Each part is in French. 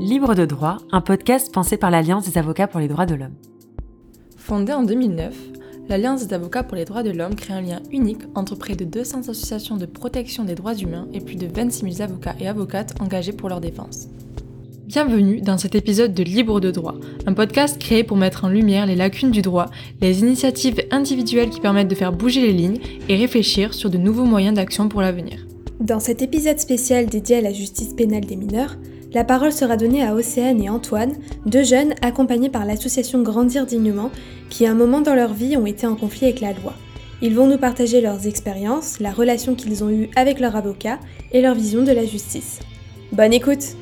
Libre de droit, un podcast pensé par l'Alliance des avocats pour les droits de l'homme. Fondée en 2009, l'Alliance des avocats pour les droits de l'homme crée un lien unique entre près de 200 associations de protection des droits humains et plus de 26 000 avocats et avocates engagés pour leur défense. Bienvenue dans cet épisode de Libre de droit, un podcast créé pour mettre en lumière les lacunes du droit, les initiatives individuelles qui permettent de faire bouger les lignes et réfléchir sur de nouveaux moyens d'action pour l'avenir. Dans cet épisode spécial dédié à la justice pénale des mineurs, la parole sera donnée à Océane et Antoine, deux jeunes accompagnés par l'association Grandir dignement, qui à un moment dans leur vie ont été en conflit avec la loi. Ils vont nous partager leurs expériences, la relation qu'ils ont eue avec leur avocat et leur vision de la justice. Bonne écoute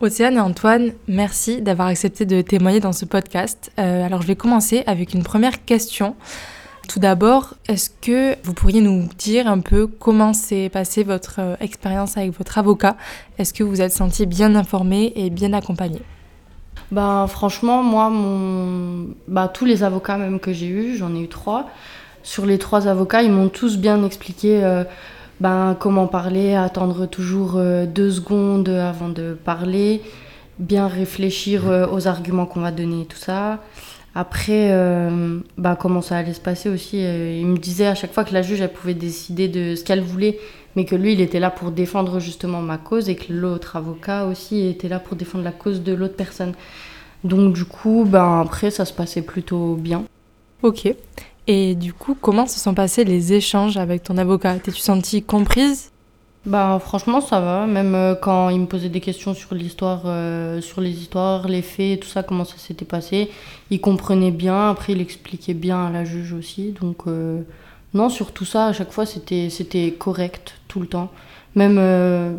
Océane et Antoine, merci d'avoir accepté de témoigner dans ce podcast. Euh, alors je vais commencer avec une première question. Tout d'abord, est-ce que vous pourriez nous dire un peu comment s'est passée votre euh, expérience avec votre avocat? Est-ce que vous vous êtes senti bien informé et bien accompagné bah, franchement, moi, mon... bah, tous les avocats même que j'ai eus, j'en ai eu trois, sur les trois avocats, ils m'ont tous bien expliqué euh, ben, comment parler, attendre toujours euh, deux secondes avant de parler, bien réfléchir euh, aux arguments qu'on va donner, tout ça. Après, euh, ben, comment ça allait se passer aussi. il me disait à chaque fois que la juge, elle pouvait décider de ce qu'elle voulait, mais que lui, il était là pour défendre justement ma cause et que l'autre avocat aussi était là pour défendre la cause de l'autre personne. Donc du coup, ben, après, ça se passait plutôt bien. Ok. Et du coup, comment se sont passés les échanges avec ton avocat? T'es-tu sentie comprise? Bah franchement ça va, même euh, quand il me posait des questions sur l'histoire, euh, sur les histoires, les faits, tout ça, comment ça s'était passé, il comprenait bien, après il expliquait bien à la juge aussi, donc euh, non sur tout ça à chaque fois c'était c'était correct tout le temps. Même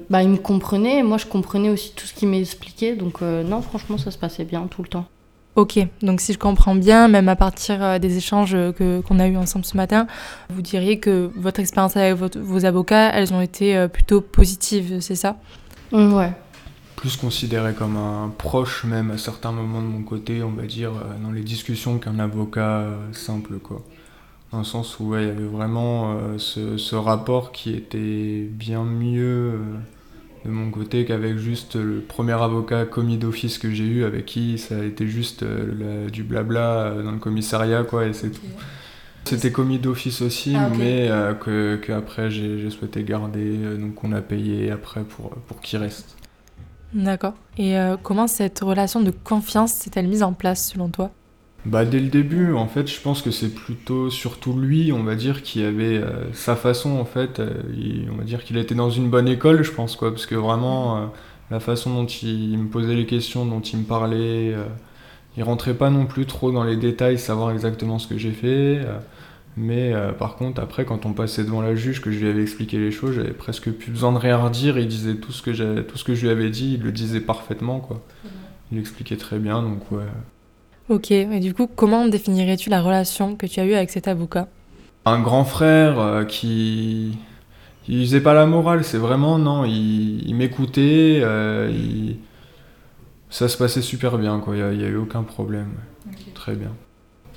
bah, il me comprenait, moi je comprenais aussi tout ce qu'il m'expliquait, donc non franchement ça se passait bien tout le temps. Ok, donc si je comprends bien, même à partir euh, des échanges que, qu'on a eus ensemble ce matin, vous diriez que votre expérience avec vos avocats, elles ont été euh, plutôt positives, c'est ça? Mmh, Ouais. Plus considéré comme un proche même à certains moments de mon côté, on va dire, euh, dans les discussions qu'un avocat simple, quoi. Dans le sens où ouais, il y avait vraiment ce, ce, rapport qui était bien mieux de mon côté qu'avec juste le premier avocat commis d'office que j'ai eu, avec qui ça a été juste euh, du blabla euh, dans le commissariat, quoi, et c'est tout. C'était commis d'office aussi, ah, mais euh, que, après j'ai souhaité garder, donc on a payé après pour, pour qu'il reste. D'accord. Et comment cette relation de confiance s'est-elle mise en place selon toi? Bah, dès le début, en fait, je pense que c'est plutôt surtout lui, on va dire, qui avait euh, sa façon, en fait. Euh, on va dire qu'il était dans une bonne école, je pense, quoi, parce que vraiment, euh, la façon dont il, me posait les questions, dont il me parlait, il rentrait pas non plus trop dans les détails, savoir exactement ce que j'ai fait. mais par contre, après, quand on passait devant la juge, que je lui avais expliqué les choses, j'avais presque plus besoin de rien redire. Il disait tout ce que, tout ce que je lui avais dit, il le disait parfaitement, quoi. Il expliquait très bien, donc ouais. Ok, et du coup, comment définirais-tu la relation que tu as eue avec cet avocat Un grand frère euh, qui. Il faisait pas la morale, c'est vraiment, non, il, m'écoutait, euh, ça se passait super bien, quoi, il n'y a, eu aucun problème. Très bien.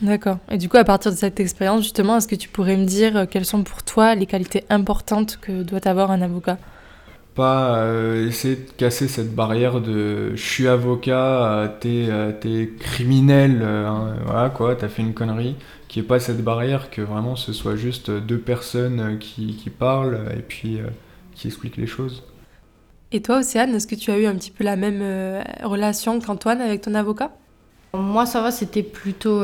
D'accord. Et du coup, à partir de cette expérience, justement, est-ce que tu pourrais me dire euh, quelles sont pour toi les qualités importantes que doit avoir un avocat? Pas euh, essayer de casser cette barrière de je suis avocat, t'es es criminel, euh, hein, voilà quoi, t'as fait une connerie, qui est pas cette barrière, que vraiment ce soit juste deux personnes qui, qui parlent et puis euh, qui expliquent les choses. Et toi, Océane, est-ce que tu as eu un petit peu la même relation qu'Antoine avec ton avocat? Moi, ça va, c'était plutôt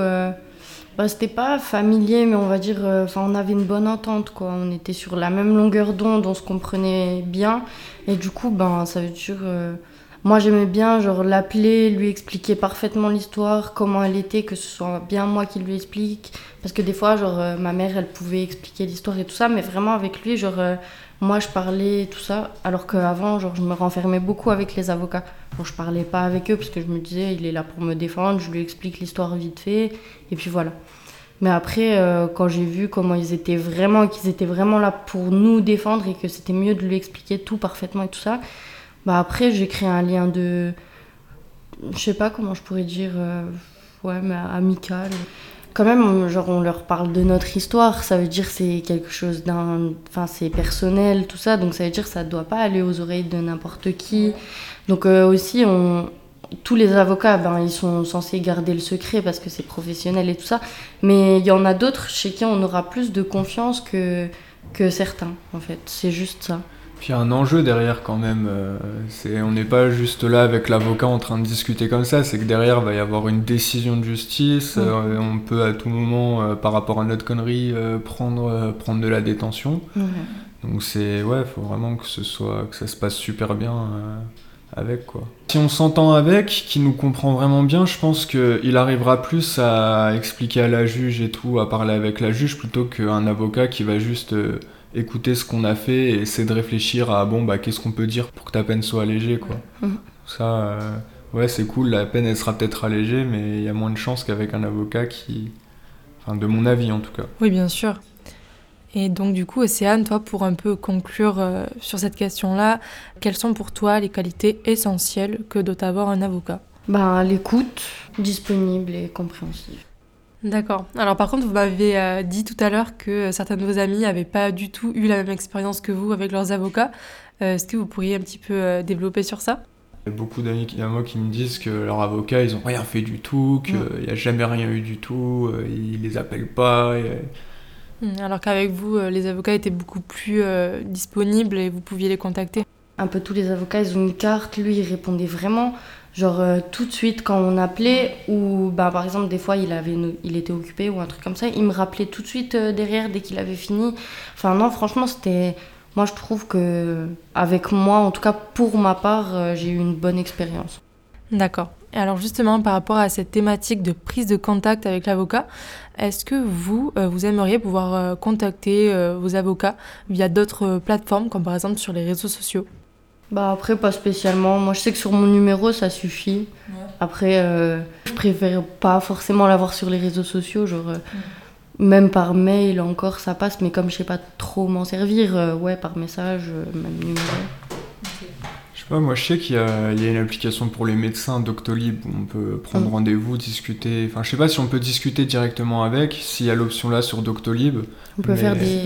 bah, c'était pas familier, mais on va dire, euh, enfin, avait une bonne entente, quoi. On était sur la même longueur d'onde, on se comprenait bien. Et du coup, ben, ça veut dire. Euh, moi, j'aimais bien, genre, l'appeler, lui expliquer parfaitement l'histoire, comment elle était, que ce soit bien moi qui lui explique. Parce que des fois, genre, euh, ma mère, elle pouvait expliquer l'histoire et tout ça, mais vraiment avec lui, genre, moi, je parlais tout ça, alors qu'avant, genre, je me renfermais beaucoup avec les avocats. Bon, je parlais pas avec eux parce que je me disais, il est là pour me défendre, je lui explique l'histoire vite fait, et puis voilà. Mais après, euh, quand j'ai vu comment ils étaient vraiment, qu'ils étaient vraiment là pour nous défendre et que c'était mieux de lui expliquer tout parfaitement et tout ça, bah après, j'ai créé un lien de. Je sais pas comment je pourrais dire. Euh, ouais, mais amical. Quand même, genre, on leur parle de notre histoire, ça veut dire c'est quelque chose d'un. Enfin, c'est personnel, tout ça, donc ça veut dire ça ne doit pas aller aux oreilles de n'importe qui. Donc, euh, aussi, on, tous les avocats, ben, ils sont censés garder le secret parce que c'est professionnel et tout ça. Mais il y en a d'autres chez qui on aura plus de confiance que, que certains, en fait. C'est juste ça. Puis il y a un enjeu derrière quand même. euh, c'est, on n'est pas juste là avec l'avocat en train de discuter comme ça, c'est que derrière va y avoir une décision de justice. Mm. euh, on peut à tout moment, euh, par rapport à notre connerie, prendre, prendre de la détention. Donc c'est ouais, faut vraiment que ce soit que ça se passe super bien euh, avec quoi. Si on s'entend avec, qui nous comprend vraiment bien, je pense que il arrivera plus à expliquer à la juge et tout, à parler avec la juge plutôt qu'un avocat qui va juste euh, écouter ce qu'on a fait et essayer de réfléchir à bon bah qu'est-ce qu'on peut dire pour que ta peine soit allégée quoi. Mhm. Ça euh, ouais, c'est cool, la peine elle sera peut-être allégée mais il y a moins de chances qu'avec un avocat qui enfin de mon avis en tout cas. Oui, bien sûr. Et donc, du coup, Océane, toi, pour un peu conclure euh, sur cette question-là, quelles sont pour toi les qualités essentielles que doit avoir un avocat? Ben, l'écoute, disponible et compréhensive. D'accord. Alors, par contre, vous m'avez euh, dit tout à l'heure que euh, certains de vos amis n'avaient pas du tout eu la même expérience que vous avec leurs avocats. Euh, Est-ce que vous pourriez un petit peu euh, développer sur ça? Il y a beaucoup d'amis qui- à moi qui me disent que leurs avocats, ils ont rien fait du tout, qu'il n'y a jamais rien eu du tout, euh, ils les appellent pas. et- Hmm, Alors qu'avec vous, euh, les avocats étaient beaucoup plus euh, disponibles et vous pouviez les contacter? Un peu tous les avocats, ils ont une carte. Lui, il répondait vraiment, genre euh, tout de suite quand on appelait, ou bah, par exemple, des fois, il, avait il était occupé ou un truc comme ça. Il me rappelait tout de suite euh, derrière dès qu'il avait fini. Enfin, non, franchement, c'était. Moi, je trouve que, avec moi, en tout cas pour ma part, euh, j'ai eu une bonne expérience. D'accord. Et alors justement, par rapport à cette thématique de prise de contact avec l'avocat, est-ce que vous, vous aimeriez pouvoir contacter vos avocats via d'autres plateformes, comme par exemple sur les réseaux sociaux? Bah après, pas spécialement. Moi, je sais que sur mon numéro, ça suffit. Après, euh, je préfère pas forcément l'avoir sur les réseaux sociaux. Genre, euh, même par mail encore, ça passe. Mais comme je sais pas trop m'en servir, euh, ouais, par message, euh, même numéro. Je sais pas, moi je sais qu'il y, a il y a une application pour les médecins, Doctolib, où on peut prendre Mm. rendez-vous, discuter. Enfin, je sais pas si on peut discuter directement avec, s'il y a l'option là sur Doctolib. On peut Mais- faire des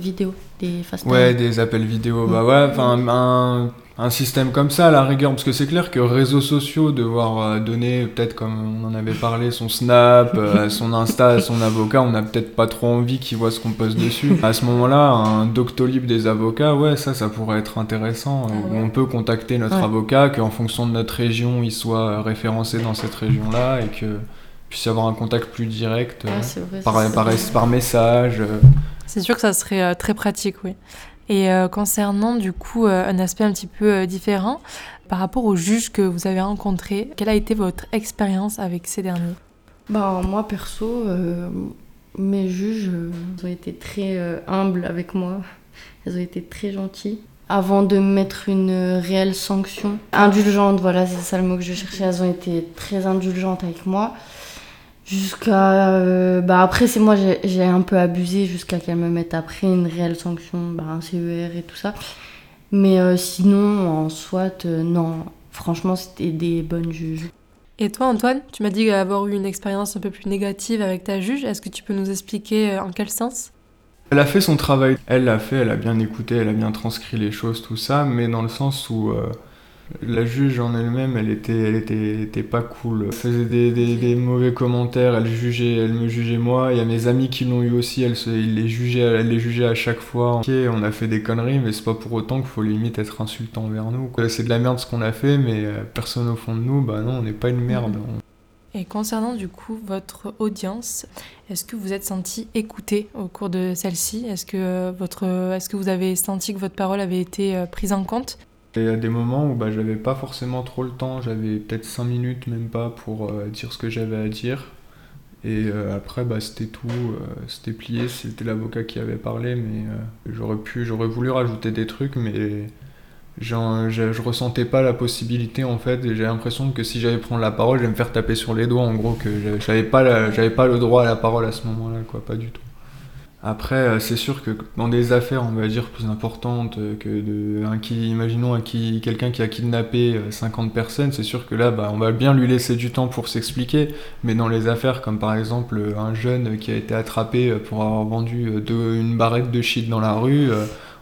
vidéos, des fast Ouais, des appels vidéo, bah Mm. ouais, enfin un, un système comme ça à la rigueur, parce que c'est clair que réseaux sociaux, devoir euh, donner, peut-être comme on en avait parlé, son Snap, euh, son Insta son avocat, on n'a peut-être pas trop envie qu'il voit ce qu'on poste dessus. À ce moment-là, un Doctolib des avocats, ouais, ça, ça pourrait être intéressant, euh, où on peut contacter notre Ouais. avocat, qu'en fonction de notre région, il soit référencé dans cette région-là, et que puisse y avoir un contact plus direct, euh, vrai. par, message. euh. C'est sûr que ça serait euh, très pratique, oui. Et euh, concernant du coup euh, un aspect un petit peu euh, différent, par rapport aux juges que vous avez rencontrés, quelle a été votre expérience avec ces derniers? Bah, moi, perso, mes juges euh, ont été très humbles avec moi. Ils ont été très gentils. Avant de mettre une réelle sanction, indulgente, voilà, c'est ça le mot que je cherchais, elles ont été très indulgentes avec moi. Jusqu'à. euh, bah après, c'est moi, j'ai un peu abusé jusqu'à qu'elles me mettent après une réelle sanction, bah, un CER et tout ça. Mais euh, sinon, en soit, euh, non. Franchement, c'était des bonnes juges. Et toi Antoine, tu m'as dit avoir eu une expérience un peu plus négative avec ta juge, est-ce que tu peux nous expliquer en quel sens? Elle a fait son travail, elle l'a fait, elle a bien écouté, elle a bien transcrit les choses, tout ça, mais dans le sens où euh, la juge en elle-même, elle était, elle était, était pas cool. Elle faisait des, des- des mauvais commentaires, elle jugeait, elle me jugeait moi. Il y a mes amis qui l'ont eu aussi, elle, se, les jugeait, elle les jugeait à chaque fois. Ok, on a fait des conneries, mais c'est pas pour autant qu'il faut limite être insultant envers nous. C'est de la merde ce qu'on a fait, mais euh, personne au fond de nous, bah non, on n'est pas une merde. On- Et concernant du coup votre audience, est-ce que vous êtes senti écouté au cours de celle-ci? Est-ce que, euh, votre, est-ce que vous avez senti que votre parole avait été euh, prise en compte? Il y a des moments où bah, j'avais pas forcément trop le temps, j'avais peut-être 5 minutes même pas pour euh, dire ce que j'avais à dire. Et euh, après, bah, c'était tout, euh, c'était plié, c'était l'avocat qui avait parlé, mais j'aurais pu, j'aurais voulu rajouter des trucs, mais je, ressentais pas la possibilité en fait, et j'ai l'impression que si j'allais prendre la parole, j'allais me faire taper sur les doigts, en gros, que j'avais- pas, pas le droit à la parole à ce moment-là, quoi, pas du tout. Après, euh, c'est sûr que dans des affaires, on va dire, plus importantes euh, que de, un qui, imaginons un qui, quelqu'un qui a kidnappé 50 personnes, c'est sûr que là, bah, on va bien lui laisser du temps pour s'expliquer. Mais dans les affaires, comme par exemple un jeune qui a été attrapé pour avoir vendu une barrette de shit dans la rue,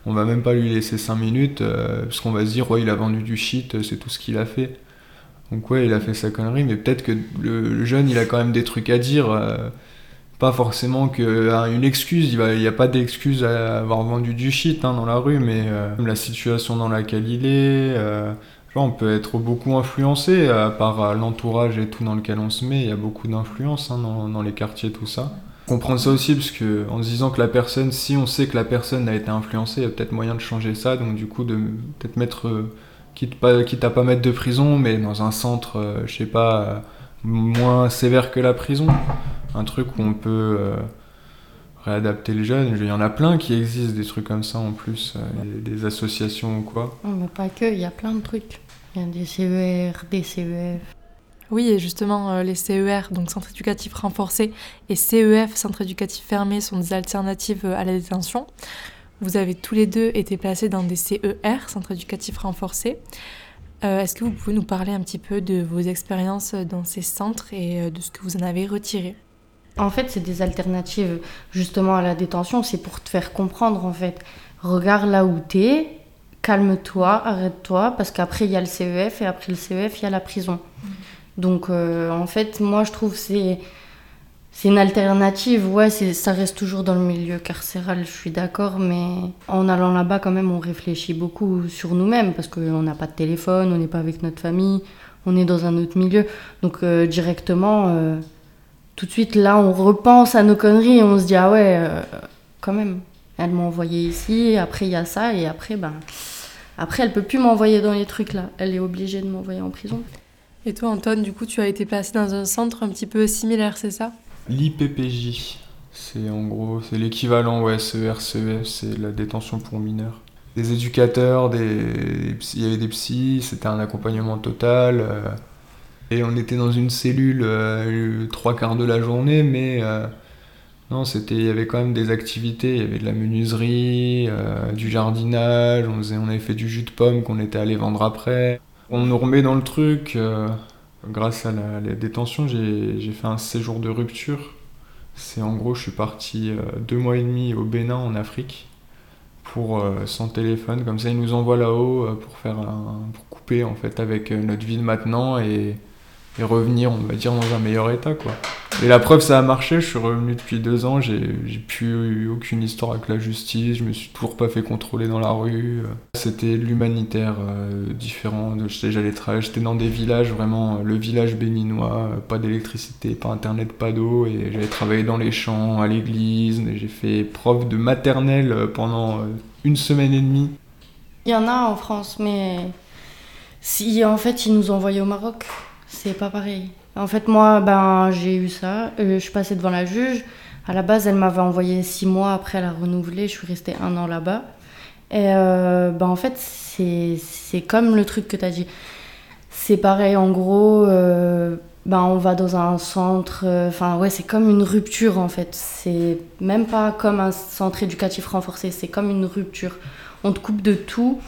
on va même pas lui laisser 5 minutes, parce qu'on va se dire, ouais, il a vendu du shit, c'est tout ce qu'il a fait. Donc ouais, il a fait sa connerie, mais peut-être que le, jeune, il a quand même des trucs à dire. Euh, pas forcément que hein, une excuse, il n'y a pas d'excuse à avoir vendu du shit hein, dans la rue, mais euh, la situation dans laquelle il est, euh, on peut être beaucoup influencé, à part l'entourage et tout dans lequel on se met, il y a beaucoup d'influence hein, dans, les quartiers, tout ça. Comprendre ça aussi, parce que en se disant que la personne, si on sait que la personne a été influencée, il y a peut-être moyen de changer ça, donc du coup de peut-être mettre quitte, pas, quitte à pas mettre de prison, mais dans un centre, euh, je sais pas, euh, moins sévère que la prison. Un truc où on peut euh, réadapter les jeunes. Il y en a plein qui existent, des trucs comme ça en plus, des, associations ou quoi. mais pas que, il y a plein de trucs. Il y a des CER, des CEF. Oui, et justement, les CER, donc centre éducatif renforcé, et CEF, centre éducatif fermé, sont des alternatives à la détention. Vous avez tous les deux été placés dans des CER, Centre éducatif renforcé. Euh, est-ce que vous pouvez nous parler un petit peu de vos expériences dans ces centres et euh, de ce que vous en avez retiré? En fait, c'est des alternatives justement à la détention. C'est pour te faire comprendre en fait. Regarde là où t'es, calme-toi, arrête-toi, parce qu'après il y a le CEF et après le CEF il y a la prison. Donc euh, en fait, moi je trouve c'est c'est une alternative, ouais, ça reste toujours dans le milieu carcéral, je suis d'accord, mais en allant là-bas, quand même, on réfléchit beaucoup sur nous-mêmes parce qu'on n'a pas de téléphone, on n'est pas avec notre famille, on est dans un autre milieu. Donc, euh, directement, euh, tout de suite, là, on repense à nos conneries et on se dit, ah ouais, euh, quand même, elle m'a envoyé ici, après il y a ça, et après, ben, après, elle peut plus m'envoyer dans les trucs là, elle est obligée de m'envoyer en prison. Et toi, Antoine, du coup, tu as été placé dans un centre un petit peu similaire, c'est ça? L'IPPJ, c'est en gros, c'est l'équivalent, ouais, CER, CEF, c'est la détention pour mineurs. Des éducateurs, des, il y avait des psys, c'était un accompagnement total. Euh, on était dans une cellule euh, trois quarts de la journée, mais euh, non, c'était, il y avait quand même des activités, il y avait de la menuiserie, du jardinage, on, faisait, on avait fait du jus de pomme qu'on était allé vendre après. On nous remet dans le truc grâce à la, détention, j'ai fait un séjour de rupture. C'est en gros, je suis parti euh, deux mois et demi au Bénin en Afrique pour euh, sans téléphone. Comme ça, ils nous envoient là-haut euh, pour faire pour couper en fait avec notre vie de maintenant et revenir, on va dire, dans un meilleur état, quoi. Et la preuve, ça a marché, je suis revenu depuis deux ans, j'ai plus eu aucune histoire avec la justice, je me suis toujours pas fait contrôler dans la rue. C'était l'humanitaire euh, différent, travailler, j'étais dans des villages, vraiment, le village béninois, pas d'électricité, pas internet, pas d'eau, et j'allais travailler dans les champs, à l'église, j'ai fait prof de maternelle pendant euh, une semaine et demie. Il y en a en France, mais si en fait ils nous envoyaient au Maroc, c'est pas pareil. En fait, moi, ben, j'ai eu ça. Euh, je suis passée devant la juge. À la base, elle m'avait envoyé six mois. Après, elle a renouvelé. Je suis restée un an là-bas. Et euh, ben, en fait, c'est comme le truc que tu as dit. C'est pareil, en gros, euh, ben, on va dans un centre. Enfin, ouais, c'est comme une rupture, en fait. C'est même pas comme un centre éducatif renforcé. C'est comme une rupture. On te coupe de tout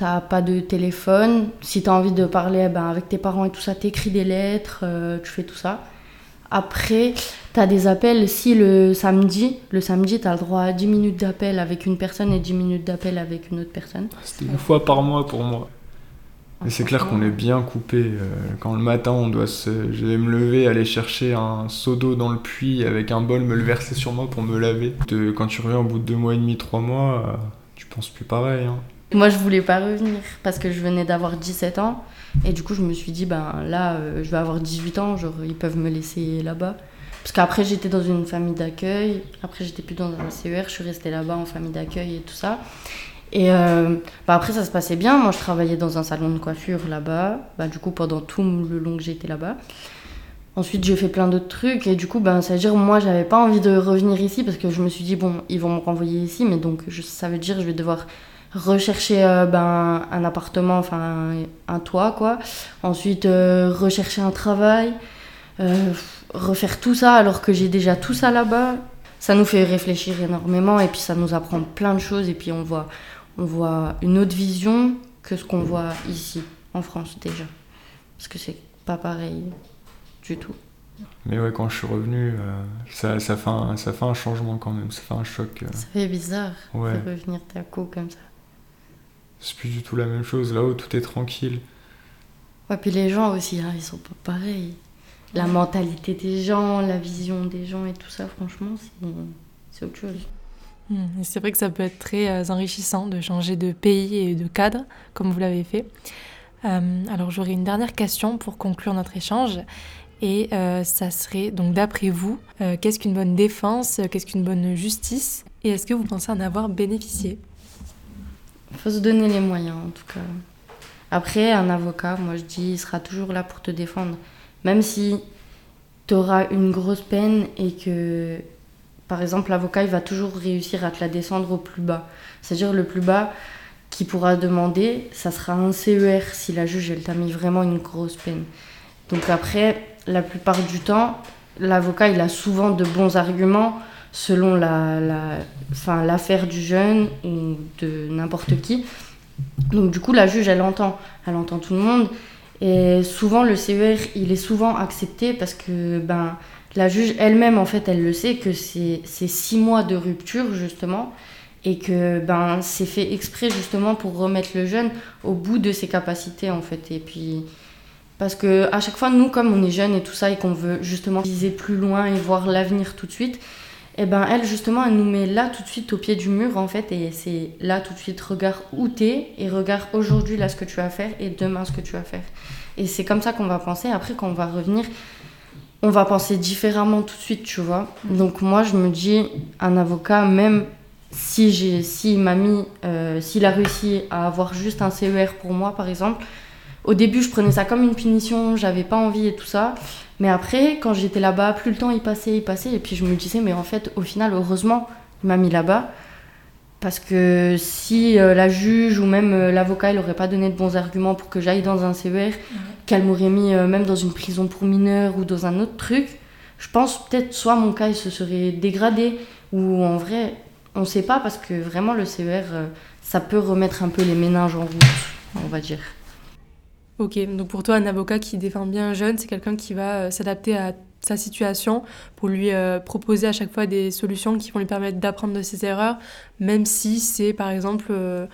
t'as pas de téléphone. Si tu as envie de parler ben, avec tes parents et tout ça, t'écris des lettres, euh, tu fais tout ça. Après, tu as des appels. Si le samedi, le samedi, tu as le droit à 10 minutes d'appel avec une personne et 10 minutes d'appel avec une autre personne. C'était une fois par mois pour moi. Et c'est clair qu'on est bien coupé. Euh, quand le matin, on doit se... je vais me lever, aller chercher un seau d'eau dans le puits avec un bol, me le verser sur moi pour me laver. De... Quand tu reviens au bout de deux mois et demi, trois mois, euh, tu penses plus pareil. Hein. Moi, je voulais pas revenir parce que je venais d'avoir 17 ans. Et du coup, je me suis dit, ben là, euh, je vais avoir 18 ans, genre, ils peuvent me laisser là-bas. Parce qu'après, j'étais dans une famille d'accueil. Après, j'étais plus dans un CER. Je suis restée là-bas en famille d'accueil et tout ça. Et euh, bah après, ça se passait bien. Moi, je travaillais dans un salon de coiffure là-bas. Bah, du coup, pendant tout le long que j'étais là-bas. Ensuite, j'ai fait plein d'autres trucs. Et du coup, ben, ça veut dire, moi, j'avais pas envie de revenir ici parce que je me suis dit, bon, ils vont me renvoyer ici. Mais donc, ça veut dire, je vais devoir rechercher euh, ben, un appartement, enfin un toit, quoi. Ensuite, euh, rechercher un travail, euh, refaire tout ça alors que j'ai déjà tout ça là-bas. ça nous fait réfléchir énormément et puis ça nous apprend plein de choses et puis on voit, on voit une autre vision que ce qu'on voit ici, en France déjà. Parce que c'est pas pareil du tout. Mais ouais, quand je suis revenu, euh, ça, ça, fait un, ça fait un changement quand même, ça fait un choc. euh. Ça fait bizarre Ouais. de revenir d'un coup comme ça. C'est plus du tout la même chose. Là-haut, tout est tranquille. Ouais, puis les gens aussi, hein, ils sont pas pareils. La mentalité des gens, la vision des gens et tout ça, franchement, c'est- autre chose. Hmm, C'est vrai que ça peut être très euh, enrichissant de changer de pays et de cadre, comme vous l'avez fait. Euh, alors j'aurais une dernière question pour conclure notre échange. Et euh, ça serait, donc d'après vous, euh, qu'est-ce qu'une bonne défense, qu'est-ce qu'une bonne justice? Et est-ce que vous pensez en avoir bénéficié? Faut se donner les moyens, en tout cas. Après, un avocat, moi je dis, il sera toujours là pour te défendre. Même si tu auras une grosse peine et que, par exemple, l'avocat, il va toujours réussir à te la descendre au plus bas. C'est-à-dire le plus bas qu'il pourra demander, ça sera un CER si la juge, elle t'a mis vraiment une grosse peine. Donc après, la plupart du temps, l'avocat, il a souvent de bons arguments selon la, la, enfin, l'affaire du jeune ou de n'importe qui. Donc du coup, la juge, elle entend, elle entend tout le monde. Et souvent, le CER, il est souvent accepté parce que ben, la juge elle-même, en fait, elle le sait que c'est c'est six mois de rupture, justement, et que ben, c'est fait exprès, justement, pour remettre le jeune au bout de ses capacités, en fait. Et puis, parce que à chaque fois, nous, comme on est jeune et tout ça, et qu'on veut justement viser plus loin et voir l'avenir tout de suite, et ben elle justement elle nous met là tout de suite au pied du mur en fait et c'est là tout de suite regarde où t'es et regarde aujourd'hui là ce que tu vas faire et demain ce que tu vas faire. Et c'est comme ça qu'on va penser. Après quand on va revenir on va penser différemment tout de suite tu vois. Donc moi je me dis un avocat même si j'ai si m'a mis euh, s'il a réussi à avoir juste un CER pour moi par exemple au début je prenais ça comme une punition j'avais pas envie et tout ça mais après, quand j'étais là-bas, plus le temps il passait, il passait, et puis je me disais, mais en fait, au final, heureusement, il m'a mis là-bas. Parce que si euh, la juge ou même euh, l'avocat, il n'aurait pas donné de bons arguments pour que j'aille dans un CER, qu'elle m'aurait mis euh, même dans une prison pour mineurs ou dans un autre truc, je pense peut-être soit mon cas il se serait dégradé, ou en vrai, on ne sait pas, parce que vraiment le CER, ça peut remettre un peu les méninges en route, on va dire. Ok, donc pour toi, un avocat qui défend bien un jeune, c'est quelqu'un qui va euh, s'adapter à sa situation pour lui euh, proposer à chaque fois des solutions qui vont lui permettre d'apprendre de ses erreurs, même si c'est par exemple euh,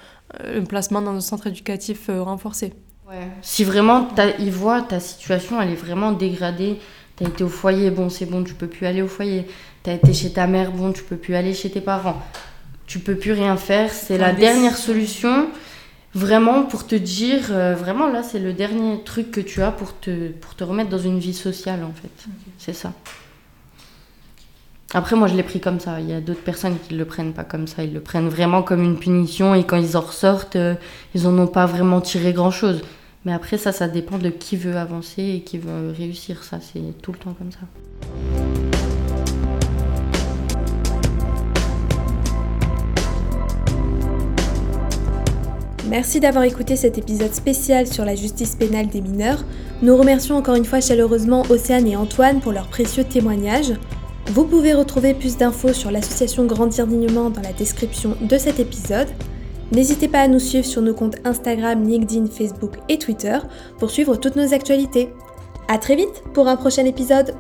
un placement dans un centre éducatif euh, renforcé. Ouais. Si vraiment il voit ta situation, elle est vraiment dégradée. T'as été au foyer, bon c'est bon, tu peux plus aller au foyer. T'as été chez ta mère, bon tu peux plus aller chez tes parents. Tu peux plus rien faire. C'est la dernière solution, vraiment pour te dire, euh, vraiment là c'est le dernier truc que tu as pour te pour te remettre dans une vie sociale en fait. C'est ça. Après, moi, je l'ai pris comme ça. Il y a d'autres personnes qui le prennent pas comme ça. Ils le prennent vraiment comme une punition et quand ils en ressortent, euh, ils en ont pas vraiment tiré grand-chose. Mais après, ça, ça dépend de qui veut avancer et qui veut réussir. Ça, c'est tout le temps comme ça. Merci d'avoir écouté cet épisode spécial sur la justice pénale des mineurs. Nous remercions encore une fois chaleureusement Océane et Antoine pour leurs précieux témoignages. Vous pouvez retrouver plus d'infos sur l'association Grandir dignement dans la description de cet épisode. N'hésitez pas à nous suivre sur nos comptes Instagram, LinkedIn, Facebook et Twitter pour suivre toutes nos actualités. A très vite pour un prochain épisode